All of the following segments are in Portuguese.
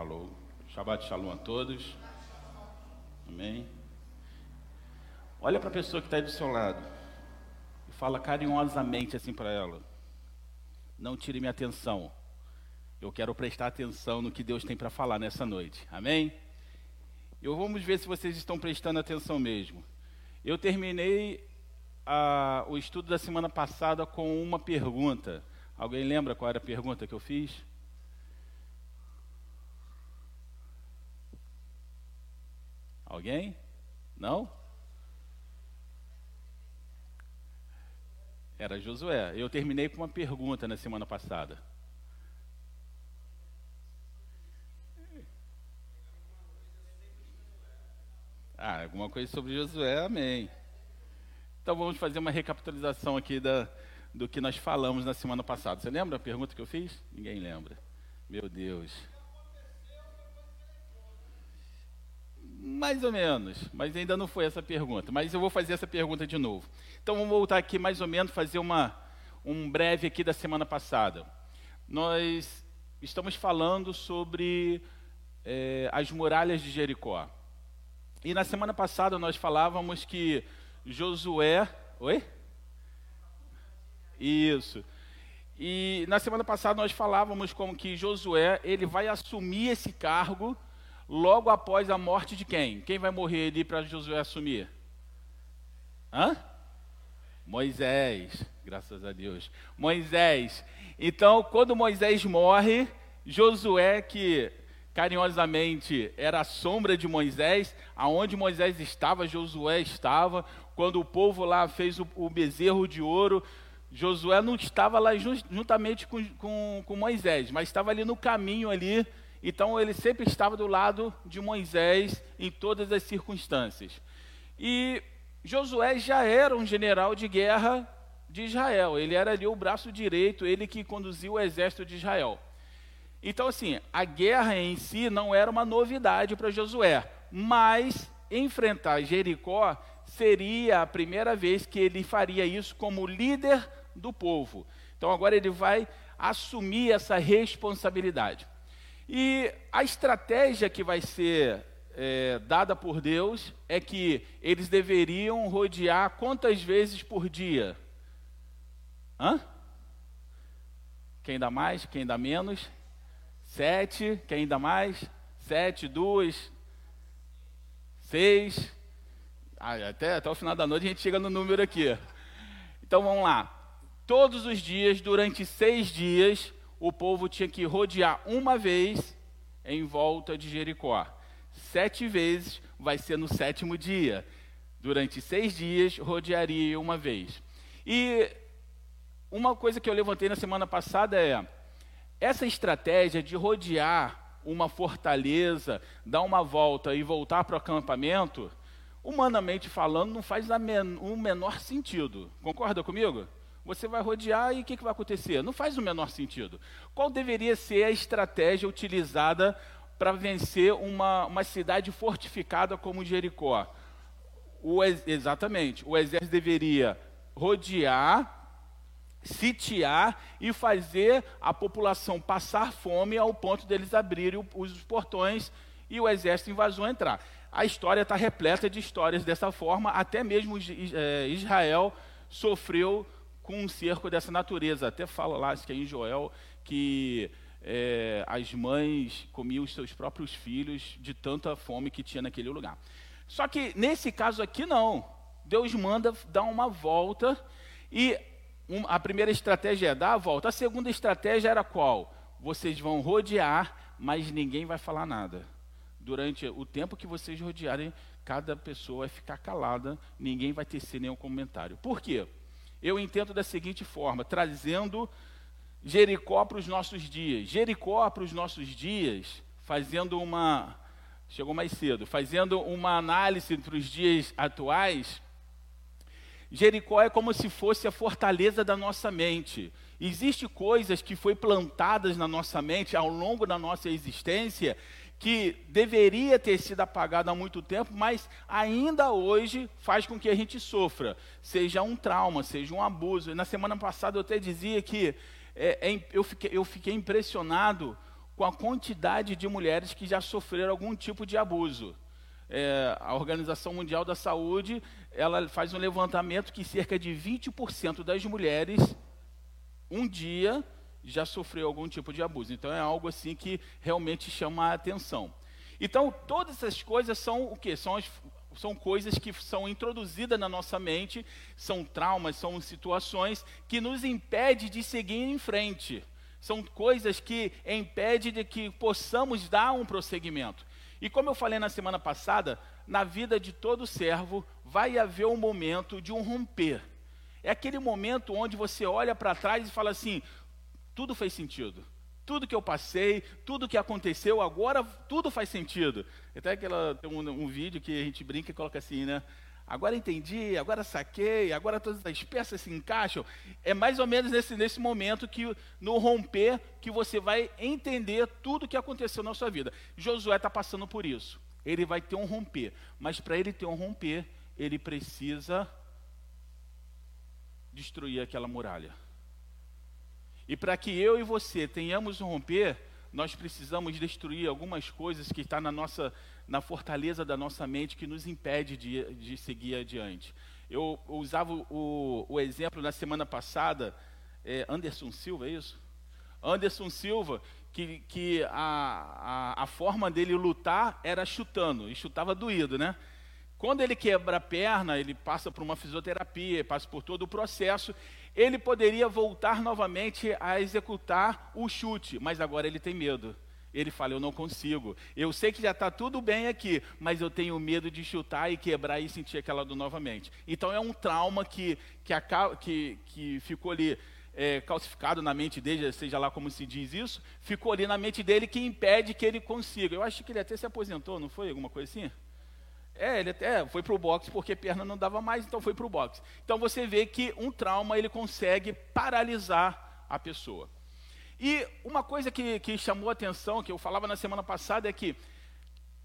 Alô. Shabbat Shalom a todos. Amém. Olha para a pessoa que está aí do seu lado e fala carinhosamente assim para ela: Não tire minha atenção. Eu quero prestar atenção no que Deus tem para falar nessa noite. Amém? Eu vamos ver se vocês estão prestando atenção mesmo. Eu terminei a, o estudo da semana passada com uma pergunta. Alguém lembra qual era a pergunta que eu fiz? Alguém? Não? Era Josué. Eu terminei com uma pergunta na semana passada. Ah, alguma coisa sobre Josué, amém. Então vamos fazer uma recapitulação aqui da, do que nós falamos na semana passada. Você lembra a pergunta que eu fiz? Ninguém lembra. Meu Deus. Mais ou menos, mas ainda não foi essa pergunta. Mas eu vou fazer essa pergunta de novo. Então vamos voltar aqui mais ou menos, fazer uma, um breve aqui da semana passada. Nós estamos falando sobre é, as muralhas de Jericó. E na semana passada nós falávamos que Josué. Oi? Isso. E na semana passada nós falávamos como que Josué ele vai assumir esse cargo logo após a morte de quem? Quem vai morrer ali para Josué assumir? Hã? Moisés, graças a Deus. Moisés. Então, quando Moisés morre, Josué, que carinhosamente era a sombra de Moisés, aonde Moisés estava, Josué estava. Quando o povo lá fez o, o bezerro de ouro, Josué não estava lá juntamente com, com, com, Moisés, mas estava ali no caminho ali. Então ele sempre estava do lado de Moisés em todas as circunstâncias. E Josué já era um general de guerra de Israel. Ele era ali o braço direito, ele que conduzia o exército de Israel. Então, assim, a guerra em si não era uma novidade para Josué, mas enfrentar Jericó seria a primeira vez que ele faria isso como líder do povo. Então, agora ele vai assumir essa responsabilidade. E a estratégia que vai ser é, dada por Deus é que eles deveriam rodear quantas vezes por dia? Hã? Quem dá mais, quem dá menos? Sete, quem ainda mais? Sete, duas, seis. Ah, até, até o final da noite a gente chega no número aqui. Então vamos lá. Todos os dias, durante seis dias, o povo tinha que rodear uma vez em volta de Jericó. Sete vezes vai ser no sétimo dia. Durante seis dias, rodearia uma vez. E uma coisa que eu levantei na semana passada é essa estratégia de rodear uma fortaleza, dar uma volta e voltar para o acampamento, humanamente falando, não faz o menor sentido. Concorda comigo? Você vai rodear e o que, que vai acontecer? Não faz o menor sentido. Qual deveria ser a estratégia utilizada para vencer uma, uma cidade fortificada como Jericó? O, exatamente, o exército deveria rodear sitiar e fazer a população passar fome ao ponto deles abrirem os portões e o exército invasor entrar. A história está repleta de histórias dessa forma, até mesmo é, Israel sofreu com um cerco dessa natureza. Até fala lá, acho que é em Joel, que é, as mães comiam os seus próprios filhos de tanta fome que tinha naquele lugar. Só que nesse caso aqui não. Deus manda dar uma volta e um, a primeira estratégia é dar a volta. A segunda estratégia era qual? Vocês vão rodear, mas ninguém vai falar nada. Durante o tempo que vocês rodearem, cada pessoa vai ficar calada, ninguém vai tecer nenhum comentário. Por quê? Eu entendo da seguinte forma, trazendo Jericó para os nossos dias. Jericó para os nossos dias, fazendo uma. Chegou mais cedo, fazendo uma análise para os dias atuais, Jericó é como se fosse a fortaleza da nossa mente. Existem coisas que foi plantadas na nossa mente ao longo da nossa existência que deveria ter sido apagada há muito tempo, mas ainda hoje faz com que a gente sofra, seja um trauma, seja um abuso. Na semana passada eu até dizia que é, é, eu, fiquei, eu fiquei impressionado com a quantidade de mulheres que já sofreram algum tipo de abuso. É, a Organização Mundial da Saúde ela faz um levantamento que cerca de 20% das mulheres um dia já sofreu algum tipo de abuso. Então é algo assim que realmente chama a atenção. Então todas essas coisas são o que? São, as, são coisas que são introduzidas na nossa mente, são traumas, são situações que nos impedem de seguir em frente. São coisas que impedem de que possamos dar um prosseguimento. E como eu falei na semana passada, na vida de todo servo vai haver um momento de um romper. É aquele momento onde você olha para trás e fala assim: tudo fez sentido. Tudo que eu passei, tudo que aconteceu, agora tudo faz sentido. Até aquela, tem um, um vídeo que a gente brinca e coloca assim, né? Agora entendi, agora saquei, agora todas as peças se encaixam. É mais ou menos nesse, nesse momento que, no romper, que você vai entender tudo o que aconteceu na sua vida. Josué está passando por isso. Ele vai ter um romper. Mas para ele ter um romper, ele precisa destruir aquela muralha. E para que eu e você tenhamos um romper, nós precisamos destruir algumas coisas que estão na nossa na fortaleza da nossa mente que nos impede de, de seguir adiante. Eu, eu usava o, o, exemplo na semana passada, é Anderson Silva, é isso? Anderson Silva, que, que a, a, a forma dele lutar era chutando, e chutava doído, né? Quando ele quebra a perna, ele passa por uma fisioterapia, passa por todo o processo, ele poderia voltar novamente a executar o chute, mas agora ele tem medo. Ele fala: Eu não consigo. Eu sei que já está tudo bem aqui, mas eu tenho medo de chutar e quebrar e sentir aquela dor novamente. Então é um trauma que, que, que, que ficou ali é, calcificado na mente dele, seja lá como se diz isso, ficou ali na mente dele que impede que ele consiga. Eu acho que ele até se aposentou, não foi? Alguma coisa assim? É, ele até foi para o boxe porque perna não dava mais, então foi para o boxe. Então você vê que um trauma ele consegue paralisar a pessoa. E uma coisa que, que chamou a atenção, que eu falava na semana passada, é que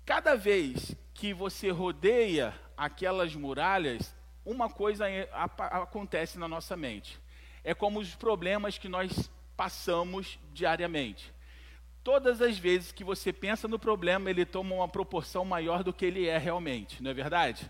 cada vez que você rodeia aquelas muralhas, uma coisa acontece na nossa mente. É como os problemas que nós passamos diariamente todas as vezes que você pensa no problema, ele toma uma proporção maior do que ele é realmente, não é verdade?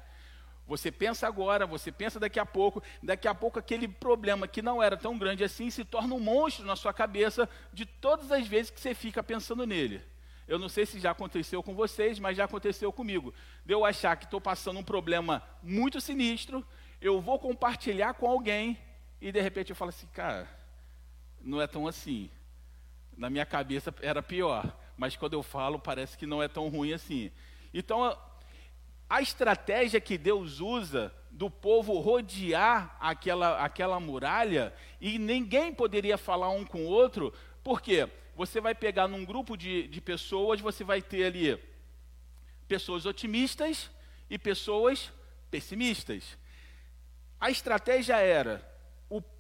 Você pensa agora, você pensa daqui a pouco, daqui a pouco aquele problema que não era tão grande assim se torna um monstro na sua cabeça de todas as vezes que você fica pensando nele. Eu não sei se já aconteceu com vocês, mas já aconteceu comigo. De eu achar que estou passando um problema muito sinistro, eu vou compartilhar com alguém e de repente eu falo assim, cara, não é tão assim na minha cabeça era pior, mas quando eu falo parece que não é tão ruim assim. Então, a estratégia que Deus usa do povo rodear aquela, aquela muralha e ninguém poderia falar um com o outro, porque você vai pegar num grupo de, de pessoas, você vai ter ali pessoas otimistas e pessoas pessimistas. A estratégia era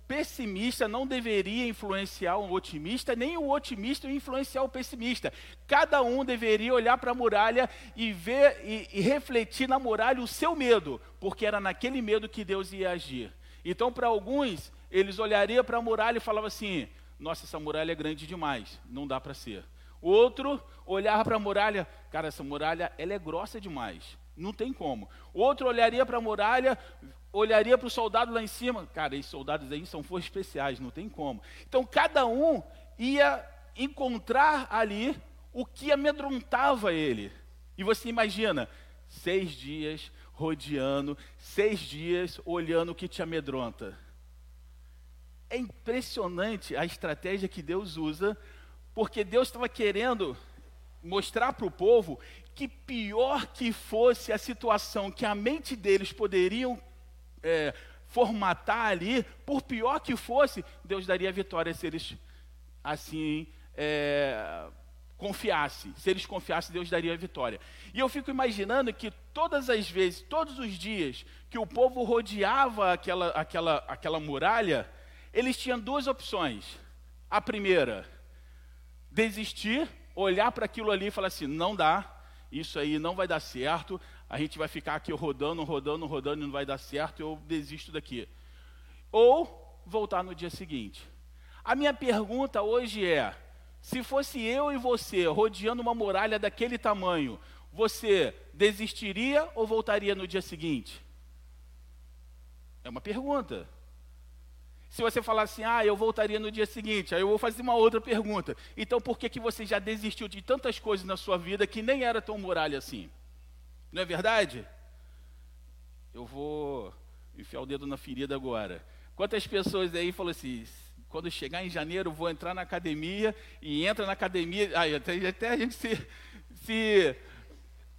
pessimista não deveria influenciar o otimista, nem o otimista influenciar o pessimista. Cada um deveria olhar para a muralha e ver e, e, refletir na muralha o seu medo, porque era naquele medo que Deus ia agir. Então, para alguns, eles olhariam para a muralha e falavam assim: Nossa, essa muralha é grande demais, não dá para ser. Outro olhava para a muralha, cara, essa muralha ela é grossa demais, não tem como. Outro olharia para a muralha, olharia para o soldado lá em cima. Cara, esses soldados aí são forças especiais, não tem como. Então cada um ia encontrar ali o que amedrontava ele. E você imagina, seis dias rodeando, seis dias olhando o que te amedronta. É impressionante a estratégia que Deus usa, porque Deus estava querendo mostrar para o povo que pior que fosse a situação que a mente deles poderiam é, formatar ali, por pior que fosse, Deus daria vitória se eles assim é. Se eles confiassem, Deus daria vitória. E eu fico imaginando que todas as vezes, todos os dias que o povo rodeava aquela, aquela, aquela muralha, eles tinham duas opções. A primeira, desistir, olhar para aquilo ali e falar assim: não dá, isso aí não vai dar certo, a gente vai ficar aqui rodando, rodando, rodando e não vai dar certo, eu desisto daqui. Ou voltar no dia seguinte. A minha pergunta hoje é: Se fosse eu e você rodeando uma muralha daquele tamanho, você desistiria ou voltaria no dia seguinte? É uma pergunta. Se você falar assim, ah, eu voltaria no dia seguinte, aí eu vou fazer uma outra pergunta. Então, por que, que você já desistiu de tantas coisas na sua vida que nem era tão muralha assim? Não é verdade? Eu vou enfiar o dedo na ferida agora. Quantas pessoas aí falam assim, quando chegar em janeiro, vou entrar na academia e entra na academia. Aí, até, até a gente se, se,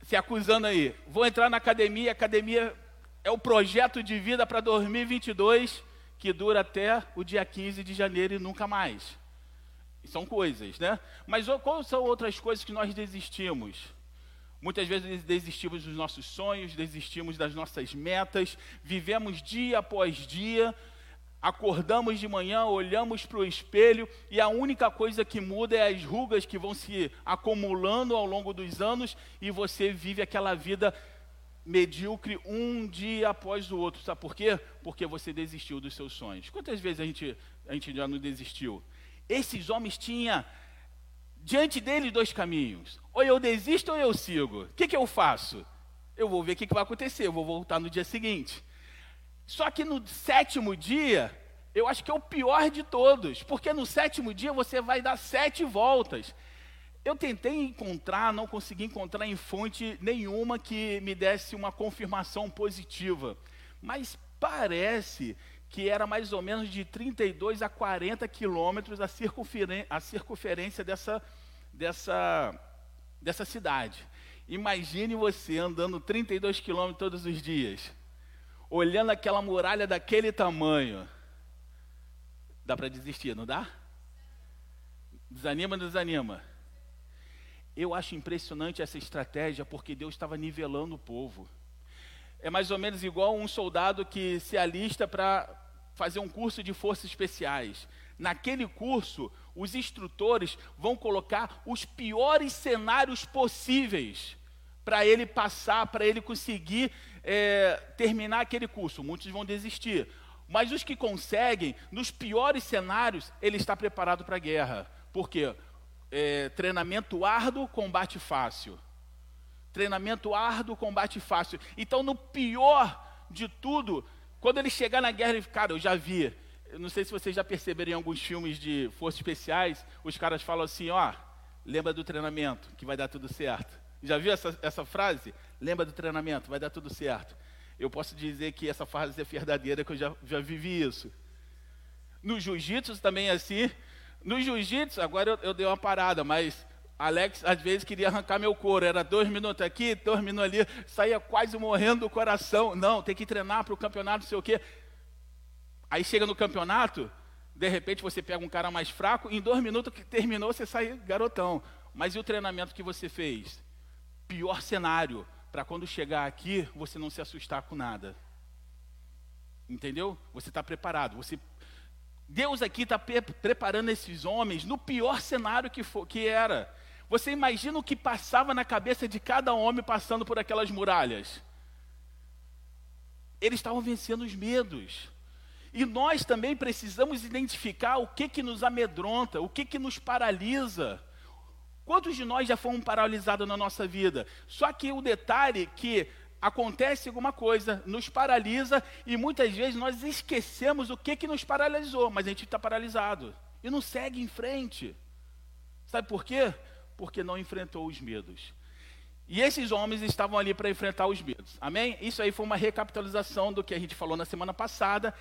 se acusando aí. Vou entrar na academia, academia é o projeto de vida para 2022, que dura até o dia 15 de janeiro e nunca mais. São coisas, né? Mas quais são outras coisas que nós desistimos? Muitas vezes desistimos dos nossos sonhos, desistimos das nossas metas, vivemos dia após dia acordamos de manhã, olhamos para o espelho e a única coisa que muda é as rugas que vão se acumulando ao longo dos anos e você vive aquela vida medíocre um dia após o outro. Sabe por quê? Porque você desistiu dos seus sonhos. Quantas vezes a gente, a gente já não desistiu? Esses homens tinham diante deles dois caminhos. Ou eu desisto ou eu sigo. O que, que eu faço? Eu vou ver o que, que vai acontecer, eu vou voltar no dia seguinte. Só que no sétimo dia, eu acho que é o pior de todos, porque no sétimo dia você vai dar sete voltas. Eu tentei encontrar, não consegui encontrar em fonte nenhuma que me desse uma confirmação positiva, mas parece que era mais ou menos de 32 a 40 quilômetros a, circunferência dessa, dessa, dessa cidade. Imagine você andando 32 quilômetros todos os dias olhando aquela muralha daquele tamanho, dá para desistir, não dá? Desanima, desanima? Eu acho impressionante essa estratégia porque Deus estava nivelando o povo. É mais ou menos igual um soldado que se alista para fazer um curso de forças especiais. Naquele curso, os instrutores vão colocar os piores cenários possíveis para ele passar, para ele conseguir é, terminar aquele curso. Muitos vão desistir. Mas os que conseguem, nos piores cenários, ele está preparado para a guerra. Por quê? É, treinamento árduo, combate fácil. Treinamento árduo, combate fácil. Então, no pior de tudo, quando ele chegar na guerra, ele, cara, eu já vi. Eu não sei se vocês já perceberam em alguns filmes de forças especiais, os caras falam assim, ó, lembra do treinamento, que vai dar tudo certo. Já viu essa, essa frase? Lembra do treinamento, vai dar tudo certo. Eu posso dizer que essa frase é verdadeira, que eu já, já vivi isso. No jiu-jitsu também é assim. No jiu-jitsu, agora eu, eu dei uma parada, mas Alex às vezes queria arrancar meu couro. Era dois minutos aqui, dois minutos ali, saía quase morrendo do coração. Não, tem que treinar para o campeonato, não sei o quê. Aí chega no campeonato, de repente você pega um cara mais fraco, em dois minutos que terminou, você sai garotão. Mas e o treinamento que você fez? Pior cenário para quando chegar aqui você não se assustar com nada. Entendeu? Você está preparado. Você, Deus aqui está pre preparando esses homens no pior cenário que, for, que era. Você imagina o que passava na cabeça de cada homem passando por aquelas muralhas? Eles estavam vencendo os medos. E nós também precisamos identificar o que que nos amedronta, o que que nos paralisa. Quantos de nós já fomos paralisados na nossa vida? Só que o detalhe é que acontece alguma coisa, nos paralisa e muitas vezes nós esquecemos o que, que nos paralisou, mas a gente está paralisado e não segue em frente. Sabe por quê? Porque não enfrentou os medos. E esses homens estavam ali para enfrentar os medos. Amém? Isso aí foi uma recapitalização do que a gente falou na semana passada.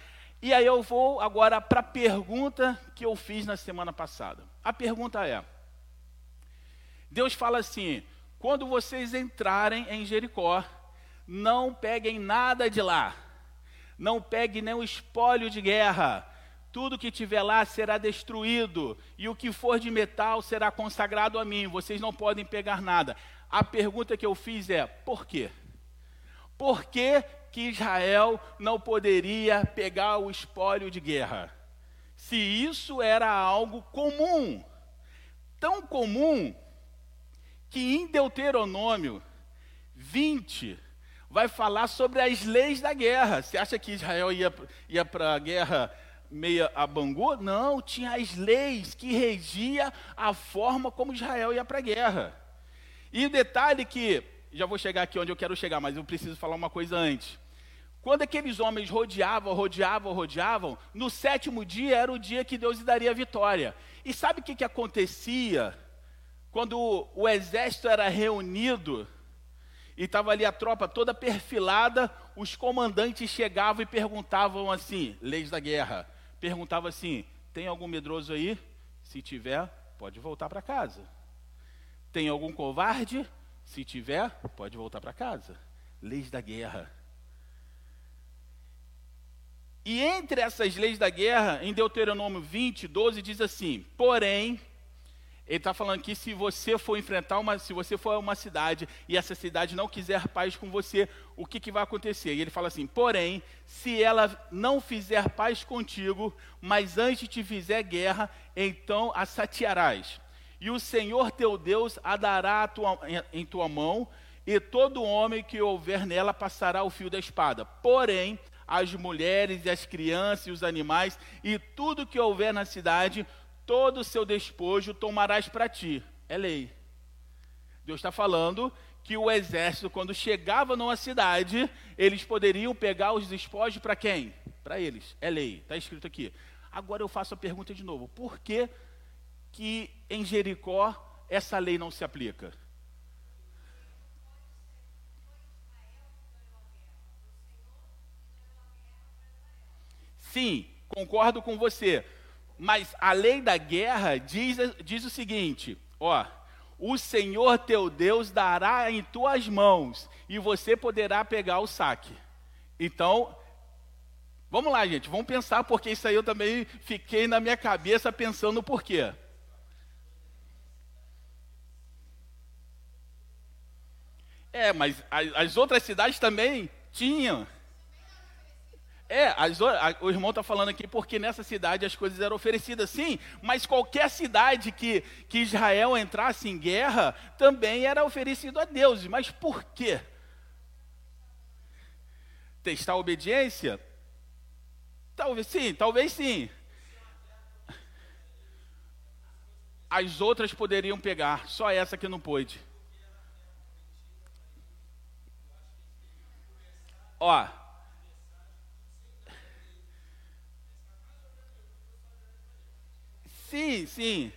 E aí eu vou agora para a pergunta que eu fiz na semana passada. A pergunta é: Deus fala assim: quando vocês entrarem em Jericó, não peguem nada de lá, não peguem nem o espólio de guerra, tudo que tiver lá será destruído, e o que for de metal será consagrado a mim, vocês não podem pegar nada. A pergunta que eu fiz é: por quê? Por que, que Israel não poderia pegar o espólio de guerra? Se isso era algo comum, tão comum que em Deuteronômio 20 vai falar sobre as leis da guerra. Você acha que Israel ia, ia para a guerra meia a Bangu, não, tinha as leis que regia a forma como Israel ia para a guerra. E o detalhe que, já vou chegar aqui onde eu quero chegar, mas eu preciso falar uma coisa antes. Quando aqueles homens rodeavam, rodeavam, rodeavam, no sétimo dia era o dia que Deus lhe daria a vitória. E sabe o que, que acontecia quando o, o exército era reunido e estava ali a tropa toda perfilada? Os comandantes chegavam e perguntavam assim: leis da guerra. Perguntavam assim: tem algum medroso aí? Se tiver, pode voltar para casa. Tem algum covarde? Se tiver, pode voltar para casa. Leis da guerra. E entre essas leis da guerra, em Deuteronômio 20, 12, diz assim: Porém, ele está falando que se você for enfrentar uma, se você for a uma cidade e essa cidade não quiser paz com você, o que, que vai acontecer? E ele fala assim: porém, se ela não fizer paz contigo, mas antes te fizer guerra, então a satiarás e o Senhor teu Deus a dará tua, em, em tua mão, e todo homem que houver nela passará o fio da espada. Porém, as mulheres e as crianças e os animais e tudo que houver na cidade, todo o seu despojo tomarás para ti. É lei. Deus está falando que o exército, quando chegava numa cidade, eles poderiam pegar os despojos para quem? Para eles. É lei. Está escrito aqui. Agora eu faço a pergunta de novo: por que que em Jericó essa lei não se aplica? Sim, concordo com você. Mas a lei da guerra diz, diz o seguinte: ó, o Senhor teu Deus dará em tuas mãos e você poderá pegar o saque. Então, vamos lá, gente, vamos pensar, porque isso aí eu também fiquei na minha cabeça pensando por quê. É, mas as, as outras cidades também tinham. É, as, a, o irmão está falando aqui porque nessa cidade as coisas eram oferecidas, sim, mas qualquer cidade que, que Israel entrasse em guerra também era oferecido a Deus. Mas por quê? Testar a obediência? Talvez sim, talvez sim. As outras poderiam pegar, só essa que não pôde. Ó. Sim, sim.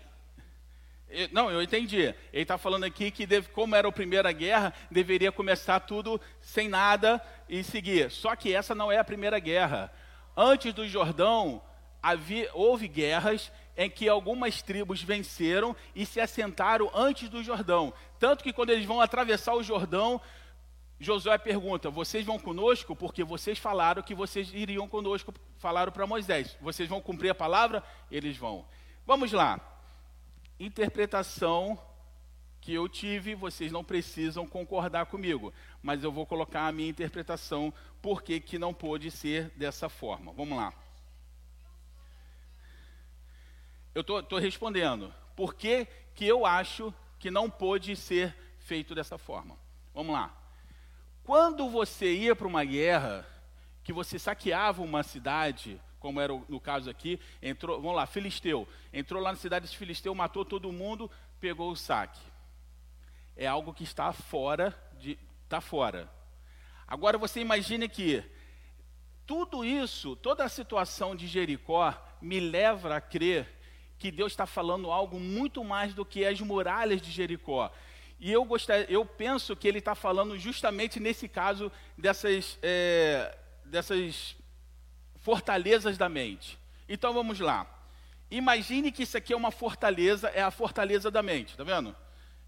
Eu, não, eu entendi. Ele está falando aqui que, deve, como era a Primeira Guerra, deveria começar tudo sem nada e seguir. Só que essa não é a Primeira Guerra. Antes do Jordão, havia, houve guerras em que algumas tribos venceram e se assentaram antes do Jordão. Tanto que quando eles vão atravessar o Jordão, Josué pergunta: Vocês vão conosco? Porque vocês falaram que vocês iriam conosco, falaram para Moisés. Vocês vão cumprir a palavra? Eles vão. Vamos lá. Interpretação que eu tive, vocês não precisam concordar comigo, mas eu vou colocar a minha interpretação porque que não pôde ser dessa forma. Vamos lá. Eu estou respondendo. Por que, que eu acho que não pôde ser feito dessa forma? Vamos lá. Quando você ia para uma guerra, que você saqueava uma cidade, como era no caso aqui, entrou, vamos lá, Filisteu, entrou lá na cidade de Filisteu, matou todo mundo, pegou o saque. É algo que está fora de, está fora. Agora você imagine que tudo isso, toda a situação de Jericó me leva a crer que Deus está falando algo muito mais do que as muralhas de Jericó. E eu, gostaria, eu penso que ele está falando justamente nesse caso dessas, é, dessas fortalezas da mente. Então vamos lá. Imagine que isso aqui é uma fortaleza, é a fortaleza da mente, tá vendo?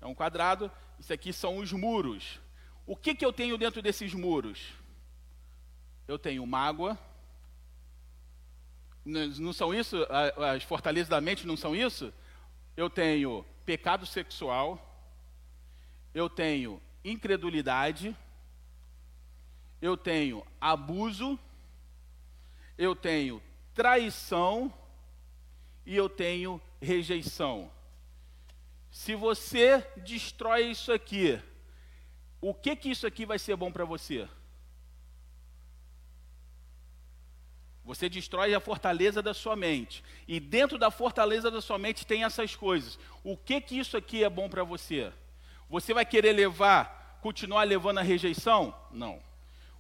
É um quadrado, isso aqui são os muros. O que, que eu tenho dentro desses muros? Eu tenho mágoa. Não são isso? As fortalezas da mente não são isso? Eu tenho pecado sexual eu tenho incredulidade, eu tenho abuso, eu tenho traição e eu tenho rejeição. Se você destrói isso aqui, o que que isso aqui vai ser bom para você? Você destrói a fortaleza da sua mente. E dentro da fortaleza da sua mente tem essas coisas. O que que isso aqui é bom para você? Você vai querer levar, continuar levando a rejeição? Não.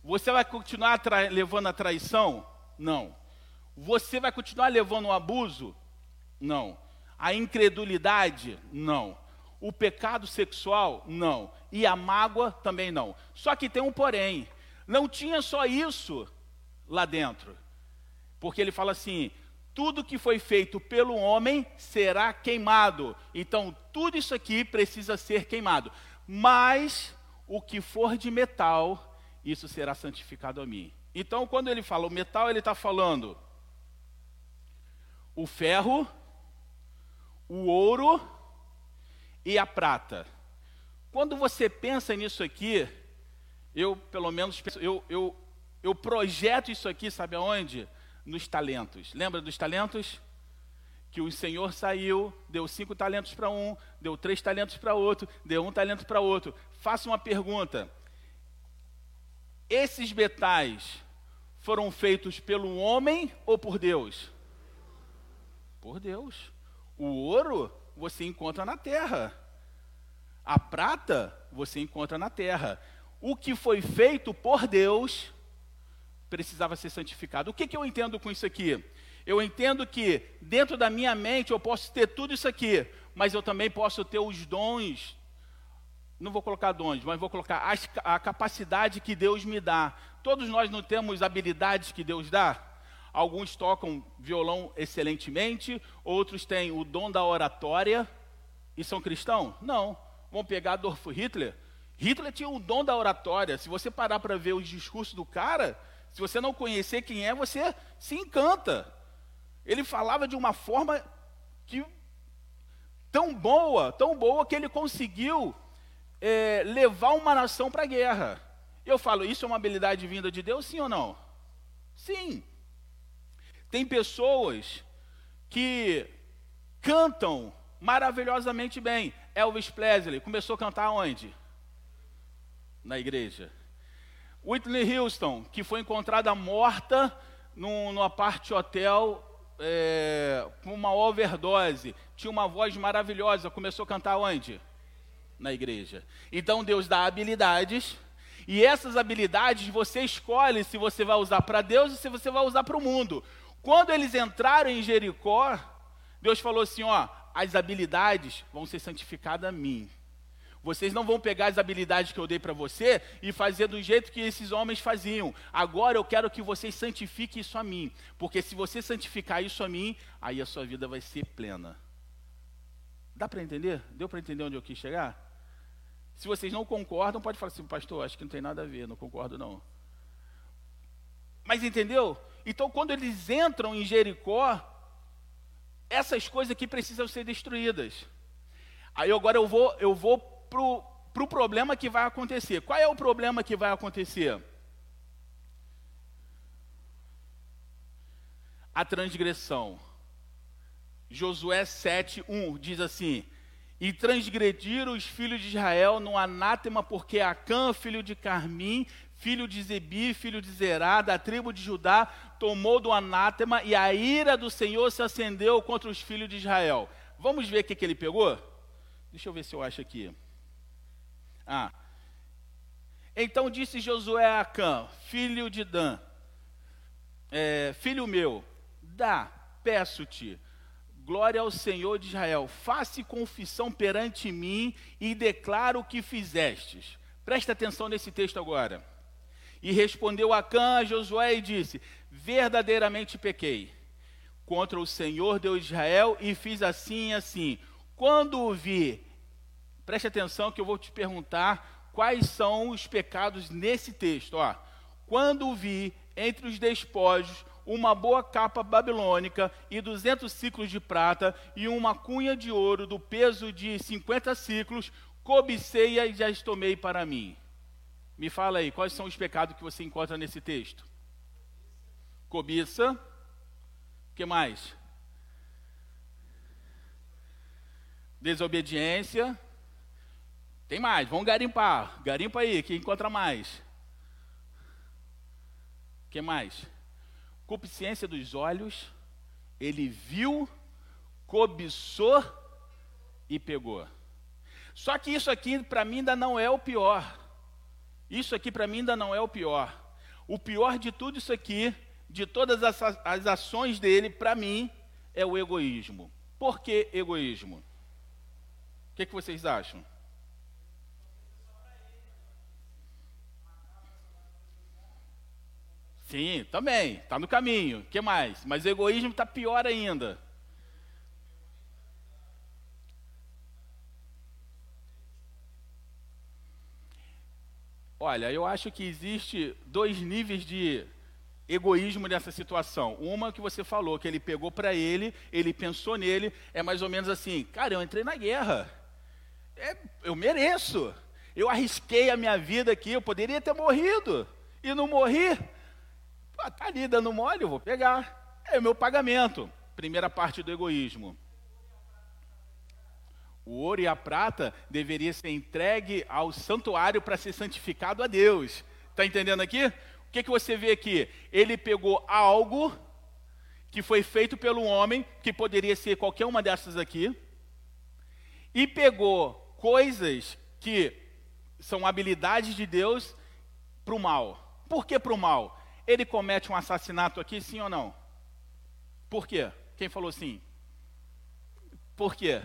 Você vai continuar levando a traição? Não. Você vai continuar levando o abuso? Não. A incredulidade? Não. O pecado sexual? Não. E a mágoa? Também não. Só que tem um porém. Não tinha só isso lá dentro. Porque ele fala assim: tudo que foi feito pelo homem será queimado. Então, tudo isso aqui precisa ser queimado. Mas o que for de metal, isso será santificado a mim. Então, quando ele fala o metal, ele está falando o ferro, o ouro e a prata. Quando você pensa nisso aqui, eu, pelo menos, eu, eu, eu projeto isso aqui, sabe aonde? Nos talentos. Lembra dos talentos? Que o Senhor saiu, deu cinco talentos para um, deu três talentos para outro, deu um talento para outro. Faça uma pergunta: esses metais foram feitos pelo homem ou por Deus? Por Deus. O ouro você encontra na terra. A prata você encontra na terra. O que foi feito por Deus precisava ser santificado. O que, que eu entendo com isso aqui? Eu entendo que dentro da minha mente eu posso ter tudo isso aqui, mas eu também posso ter os dons. Não vou colocar dons, mas vou colocar a capacidade que Deus me dá. Todos nós não temos habilidades que Deus dá. Alguns tocam violão excelentemente, outros têm o dom da oratória e são cristãos? Não. Vamos pegar Adolf Hitler. Hitler tinha o dom da oratória. Se você parar para ver os discursos do cara, se você não conhecer quem é, você se encanta. Ele falava de uma forma que tão boa, tão boa que ele conseguiu é, levar uma nação para a guerra. Eu falo, isso é uma habilidade vinda de Deus, sim ou não? Sim. Tem pessoas que cantam maravilhosamente bem. Elvis Presley começou a cantar onde? Na igreja. Whitney Houston, que foi encontrada morta num, numa parte hotel é, com uma overdose, tinha uma voz maravilhosa, começou a cantar onde? Na igreja. Então Deus dá habilidades, e essas habilidades você escolhe se você vai usar para Deus ou se você vai usar para o mundo. Quando eles entraram em Jericó, Deus falou assim: ó, as habilidades vão ser santificadas a mim. Vocês não vão pegar as habilidades que eu dei para você e fazer do jeito que esses homens faziam. Agora eu quero que vocês santifiquem isso a mim. Porque se você santificar isso a mim, aí a sua vida vai ser plena. Dá para entender? Deu para entender onde eu quis chegar? Se vocês não concordam, pode falar assim, pastor, acho que não tem nada a ver, não concordo não. Mas entendeu? Então quando eles entram em Jericó, essas coisas aqui precisam ser destruídas. Aí agora eu vou, eu vou para o pro problema que vai acontecer. Qual é o problema que vai acontecer? A transgressão. Josué 7:1 diz assim: E transgrediram os filhos de Israel no anátema, porque Acã, filho de Carmim, filho de Zebi, filho de Zerá, da tribo de Judá, tomou do anátema, e a ira do Senhor se acendeu contra os filhos de Israel. Vamos ver o que, que ele pegou? Deixa eu ver se eu acho aqui. Ah. Então disse Josué a Acã, filho de Dan, é, filho meu, dá, peço-te, glória ao Senhor de Israel, faça confissão perante mim e declaro o que fizestes. Presta atenção nesse texto agora. E respondeu Acã a Josué e disse: Verdadeiramente pequei contra o Senhor Deus de Israel e fiz assim e assim. Quando o vi Preste atenção que eu vou te perguntar quais são os pecados nesse texto. Ó. Quando vi entre os despojos uma boa capa babilônica e duzentos ciclos de prata e uma cunha de ouro do peso de cinquenta ciclos, cobicei-a e já tomei para mim. Me fala aí, quais são os pecados que você encontra nesse texto? Cobiça. O que mais? Desobediência. Tem mais, vamos garimpar. Garimpa aí, que encontra mais. que mais? Concupiscência dos olhos, ele viu, cobiçou e pegou. Só que isso aqui para mim ainda não é o pior. Isso aqui para mim ainda não é o pior. O pior de tudo isso aqui, de todas as, as ações dele, para mim, é o egoísmo. Por que egoísmo? O que, que vocês acham? Sim, também, está no caminho. Que mais? Mas o egoísmo está pior ainda. Olha, eu acho que existe dois níveis de egoísmo nessa situação. Uma que você falou, que ele pegou para ele, ele pensou nele, é mais ou menos assim: cara, eu entrei na guerra, é, eu mereço, eu arrisquei a minha vida aqui, eu poderia ter morrido e não morri. Pô, tá ali dando mole, eu vou pegar, é o meu pagamento. Primeira parte do egoísmo. O ouro e a prata deveria ser entregue ao santuário para ser santificado a Deus. Está entendendo aqui? O que, que você vê aqui? Ele pegou algo que foi feito pelo homem, que poderia ser qualquer uma dessas aqui, e pegou coisas que são habilidades de Deus para o mal. Por que para o mal? Ele comete um assassinato aqui, sim ou não? Por quê? Quem falou sim? Por quê?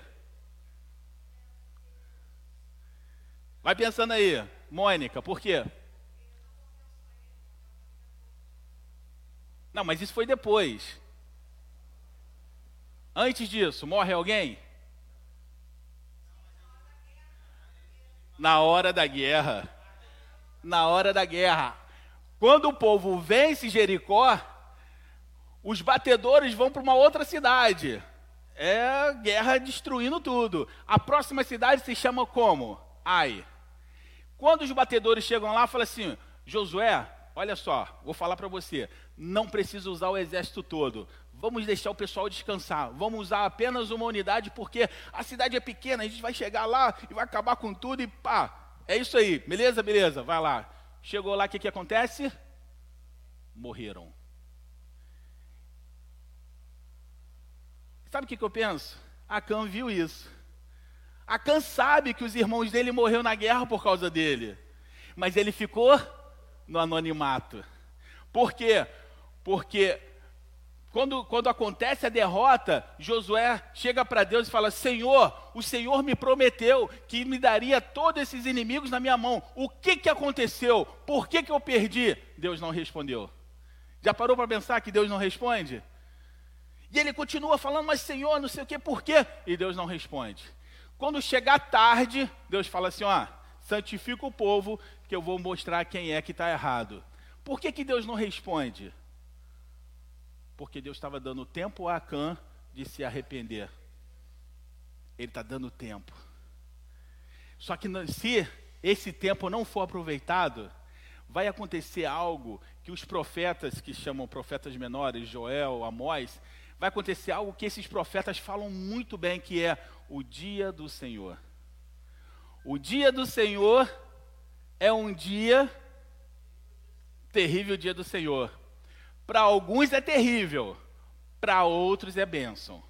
Vai pensando aí, Mônica, por quê? Não, mas isso foi depois. Antes disso, morre alguém? Na hora da guerra. Na hora da guerra. Quando o povo vence Jericó, os batedores vão para uma outra cidade. É guerra destruindo tudo. A próxima cidade se chama como? Ai. Quando os batedores chegam lá, fala assim: Josué, olha só, vou falar para você, não precisa usar o exército todo. Vamos deixar o pessoal descansar. Vamos usar apenas uma unidade, porque a cidade é pequena, a gente vai chegar lá e vai acabar com tudo e pá. É isso aí, beleza? Beleza, vai lá. Chegou lá, o que, que acontece? Morreram. Sabe o que, que eu penso? Acã viu isso. Acã sabe que os irmãos dele morreram na guerra por causa dele. Mas ele ficou no anonimato. Por quê? Porque quando, quando acontece a derrota, Josué chega para Deus e fala: Senhor, o Senhor me prometeu que me daria todos esses inimigos na minha mão. O que, que aconteceu? Por que, que eu perdi? Deus não respondeu. Já parou para pensar que Deus não responde? E ele continua falando, mas Senhor, não sei o que, por quê? E Deus não responde. Quando chegar tarde, Deus fala assim: ó, santifica o povo, que eu vou mostrar quem é que está errado. Por que, que Deus não responde? Porque Deus estava dando tempo a Acã de se arrepender. Ele está dando tempo. Só que se esse tempo não for aproveitado, vai acontecer algo que os profetas, que chamam profetas menores, Joel, Amós, vai acontecer algo que esses profetas falam muito bem, que é o dia do Senhor. O dia do Senhor é um dia terrível dia do Senhor. Para alguns é terrível, para outros é bênção.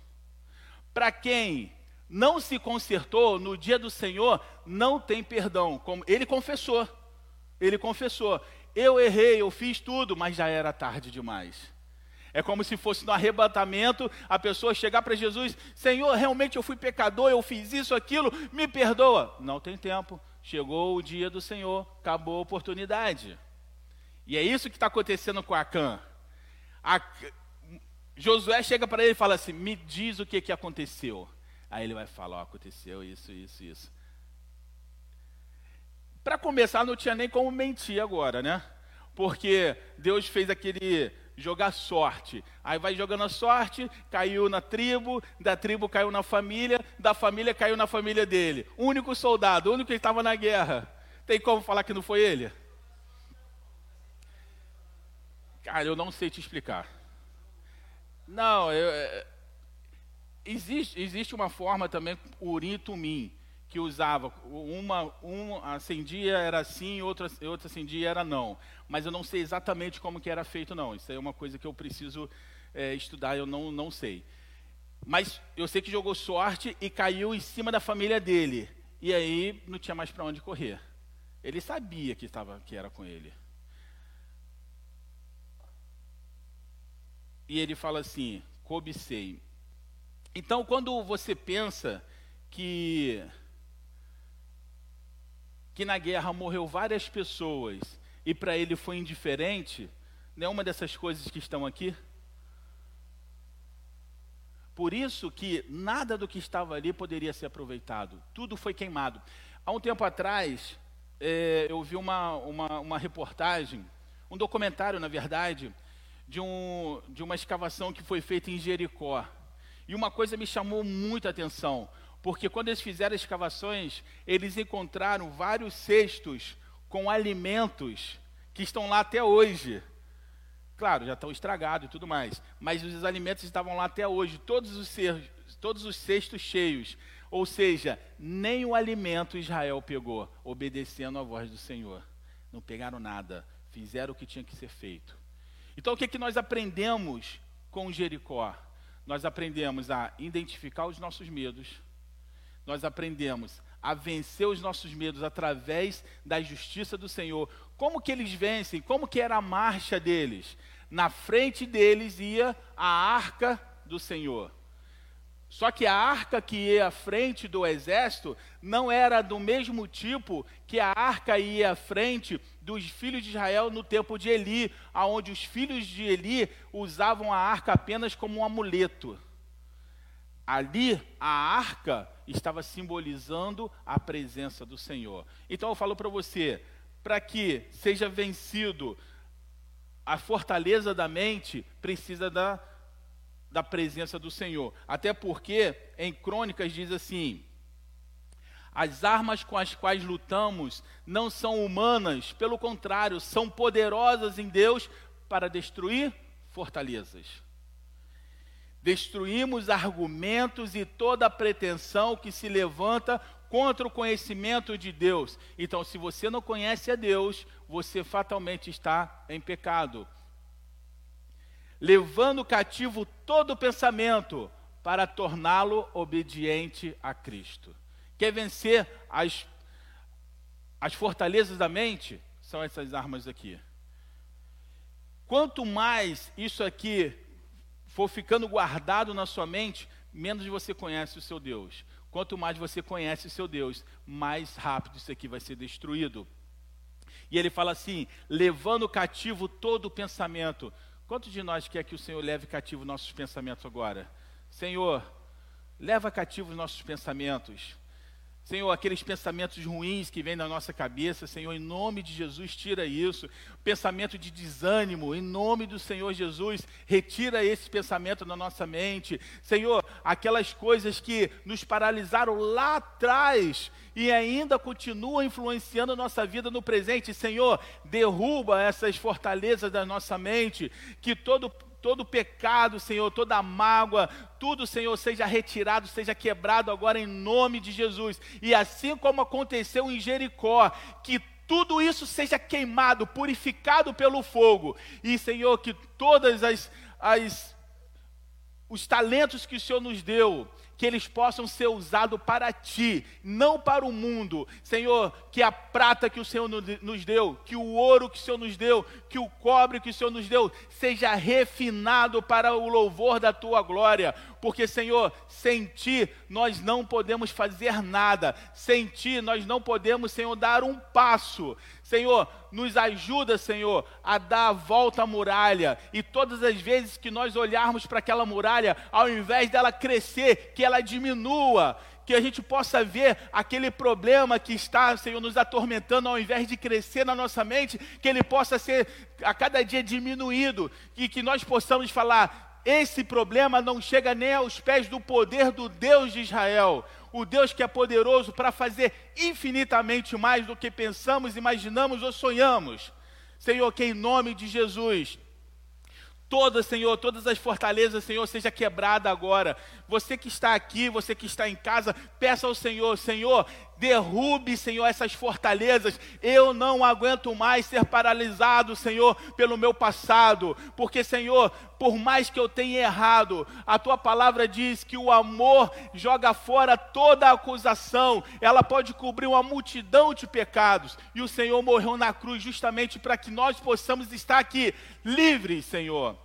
Para quem não se consertou no dia do Senhor, não tem perdão. Como ele confessou. Ele confessou: "Eu errei, eu fiz tudo, mas já era tarde demais." É como se fosse no arrebatamento a pessoa chegar para Jesus: Senhor, realmente eu fui pecador, eu fiz isso, aquilo, me perdoa. Não tem tempo. Chegou o dia do Senhor, acabou a oportunidade. E é isso que está acontecendo com Acã. A... Josué chega para ele e fala assim: Me diz o que, que aconteceu. Aí ele vai falar: oh, Aconteceu isso, isso, isso. Para começar, não tinha nem como mentir agora, né? Porque Deus fez aquele jogar sorte. Aí vai jogando a sorte, caiu na tribo, da tribo caiu na família, da família caiu na família dele. Único soldado, único que estava na guerra. Tem como falar que não foi ele? Cara, eu não sei te explicar. Não, eu, é, existe, existe uma forma também, urim e tumim, que usava. Uma, uma acendia era assim, outra, outra acendia era não. Mas eu não sei exatamente como que era feito, não. Isso é uma coisa que eu preciso é, estudar, eu não, não sei. Mas eu sei que jogou sorte e caiu em cima da família dele. E aí não tinha mais para onde correr. Ele sabia que, estava, que era com ele. E ele fala assim: cobicei. Então, quando você pensa que que na guerra morreu várias pessoas e para ele foi indiferente, nenhuma dessas coisas que estão aqui. Por isso que nada do que estava ali poderia ser aproveitado, tudo foi queimado. Há um tempo atrás, é, eu vi uma, uma, uma reportagem, um documentário, na verdade, de, um, de uma escavação que foi feita em Jericó. E uma coisa me chamou muita atenção, porque quando eles fizeram escavações, eles encontraram vários cestos com alimentos que estão lá até hoje. Claro, já estão estragados e tudo mais, mas os alimentos estavam lá até hoje, todos os, todos os cestos cheios. Ou seja, nem o alimento Israel pegou, obedecendo à voz do Senhor. Não pegaram nada, fizeram o que tinha que ser feito. Então, o que, é que nós aprendemos com Jericó? Nós aprendemos a identificar os nossos medos, nós aprendemos a vencer os nossos medos através da justiça do Senhor. Como que eles vencem? Como que era a marcha deles? Na frente deles ia a arca do Senhor. Só que a arca que ia à frente do exército não era do mesmo tipo que a arca ia à frente dos filhos de Israel no tempo de Eli, aonde os filhos de Eli usavam a arca apenas como um amuleto. Ali, a arca estava simbolizando a presença do Senhor. Então eu falo para você, para que seja vencido a fortaleza da mente, precisa da, da presença do Senhor. Até porque em Crônicas diz assim: as armas com as quais lutamos não são humanas, pelo contrário, são poderosas em Deus para destruir fortalezas. Destruímos argumentos e toda pretensão que se levanta contra o conhecimento de Deus. Então, se você não conhece a Deus, você fatalmente está em pecado. Levando cativo todo pensamento para torná-lo obediente a Cristo. Quer vencer as, as fortalezas da mente? São essas armas aqui. Quanto mais isso aqui for ficando guardado na sua mente, menos você conhece o seu Deus. Quanto mais você conhece o seu Deus, mais rápido isso aqui vai ser destruído. E ele fala assim: levando cativo todo o pensamento. Quantos de nós quer que o Senhor leve cativo nossos pensamentos agora? Senhor, leva cativo os nossos pensamentos. Senhor, aqueles pensamentos ruins que vêm na nossa cabeça, Senhor, em nome de Jesus, tira isso. Pensamento de desânimo, em nome do Senhor Jesus, retira esse pensamento da nossa mente. Senhor, aquelas coisas que nos paralisaram lá atrás e ainda continuam influenciando a nossa vida no presente, Senhor, derruba essas fortalezas da nossa mente, que todo todo pecado, Senhor, toda mágoa, tudo, Senhor, seja retirado, seja quebrado agora em nome de Jesus. E assim como aconteceu em Jericó, que tudo isso seja queimado, purificado pelo fogo. E, Senhor, que todas as, as os talentos que o Senhor nos deu, que eles possam ser usados para ti, não para o mundo. Senhor, que a prata que o Senhor nos deu, que o ouro que o Senhor nos deu, que o cobre que o Senhor nos deu, seja refinado para o louvor da tua glória. Porque, Senhor, sem ti nós não podemos fazer nada, sem ti nós não podemos, Senhor, dar um passo. Senhor, nos ajuda, Senhor, a dar a volta à muralha. E todas as vezes que nós olharmos para aquela muralha, ao invés dela crescer, que ela diminua, que a gente possa ver aquele problema que está, Senhor, nos atormentando, ao invés de crescer na nossa mente, que ele possa ser a cada dia diminuído, e que nós possamos falar: esse problema não chega nem aos pés do poder do Deus de Israel o Deus que é poderoso para fazer infinitamente mais do que pensamos, imaginamos ou sonhamos. Senhor, que em nome de Jesus, Todas, Senhor, todas as fortalezas, Senhor, seja quebrada agora. Você que está aqui, você que está em casa, peça ao Senhor, Senhor, derrube, Senhor, essas fortalezas. Eu não aguento mais ser paralisado, Senhor, pelo meu passado, porque, Senhor, por mais que eu tenha errado, a tua palavra diz que o amor joga fora toda acusação, ela pode cobrir uma multidão de pecados, e o Senhor morreu na cruz justamente para que nós possamos estar aqui livres, Senhor.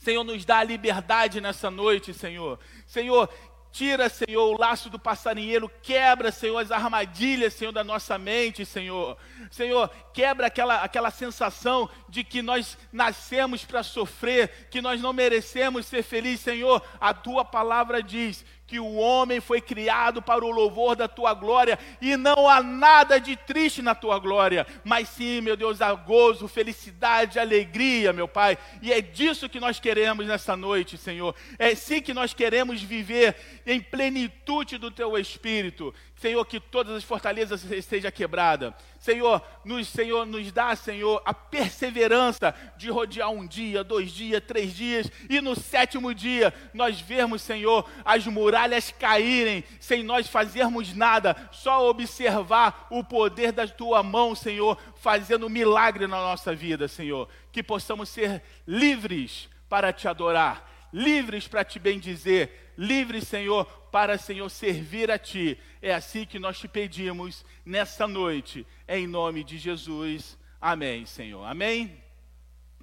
Senhor, nos dá a liberdade nessa noite, Senhor. Senhor, Tira, Senhor, o laço do passarinheiro, quebra, Senhor, as armadilhas, Senhor, da nossa mente, Senhor. Senhor, quebra aquela, aquela sensação de que nós nascemos para sofrer, que nós não merecemos ser felizes, Senhor. A tua palavra diz que o homem foi criado para o louvor da tua glória, e não há nada de triste na tua glória, mas sim, meu Deus, há gozo, felicidade, alegria, meu Pai, e é disso que nós queremos nessa noite, Senhor, é sim que nós queremos viver em plenitude do teu Espírito, Senhor, que todas as fortalezas estejam quebradas. Senhor, nos, Senhor, nos dá, Senhor, a perseverança de rodear um dia, dois dias, três dias, e no sétimo dia nós vermos, Senhor, as muralhas caírem, sem nós fazermos nada, só observar o poder da tua mão, Senhor, fazendo milagre na nossa vida, Senhor. Que possamos ser livres para te adorar, livres para te bendizer, livres, Senhor, para, Senhor, servir a Ti. É assim que nós te pedimos nessa noite, em nome de Jesus. Amém, Senhor. Amém?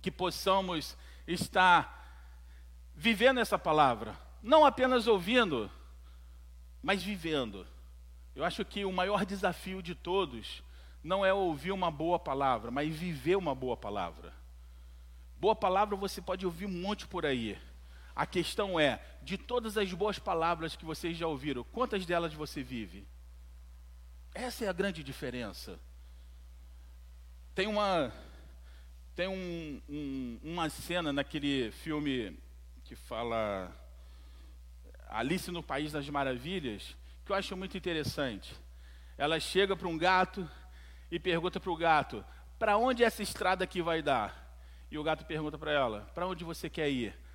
Que possamos estar vivendo essa palavra, não apenas ouvindo, mas vivendo. Eu acho que o maior desafio de todos não é ouvir uma boa palavra, mas viver uma boa palavra. Boa palavra você pode ouvir um monte por aí. A questão é, de todas as boas palavras que vocês já ouviram, quantas delas você vive? Essa é a grande diferença. Tem uma, tem um, um, uma cena naquele filme que fala Alice no País das Maravilhas, que eu acho muito interessante. Ela chega para um gato e pergunta para o gato: para onde essa estrada aqui vai dar? E o gato pergunta para ela: para onde você quer ir?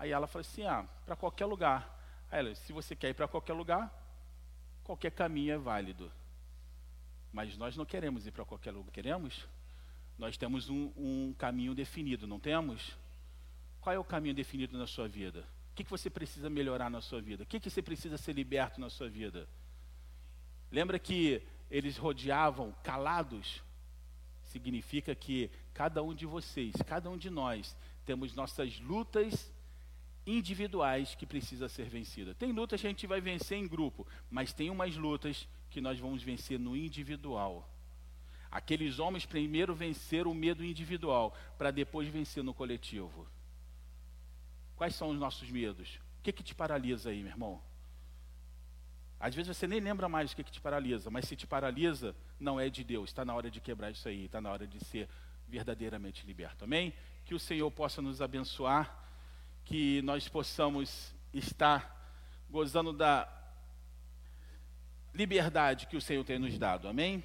Aí ela falou assim: ah, para qualquer lugar. Aí ela, se você quer ir para qualquer lugar, qualquer caminho é válido. Mas nós não queremos ir para qualquer lugar, queremos? Nós temos um, um, caminho definido, não temos? Qual é o caminho definido na sua vida? O que, que você precisa melhorar na sua vida? O que, que você precisa ser liberto na sua vida? Lembra que eles rodeavam calados? Significa que cada um de vocês, cada um de nós, temos nossas lutas individuais que precisa ser vencida. Tem lutas que a gente vai vencer em grupo, mas tem umas lutas que nós vamos vencer no individual. Aqueles homens primeiro venceram o medo individual, para depois vencer no coletivo. Quais são os nossos medos? O que, que te paralisa aí, meu irmão? Às vezes você nem lembra mais o que, que te paralisa, mas se te paralisa, não é de Deus. Está na hora de quebrar isso aí, está na hora de ser verdadeiramente liberto. Amém? Que o Senhor possa nos abençoar que nós possamos estar gozando da liberdade que o Senhor tem nos dado. Amém?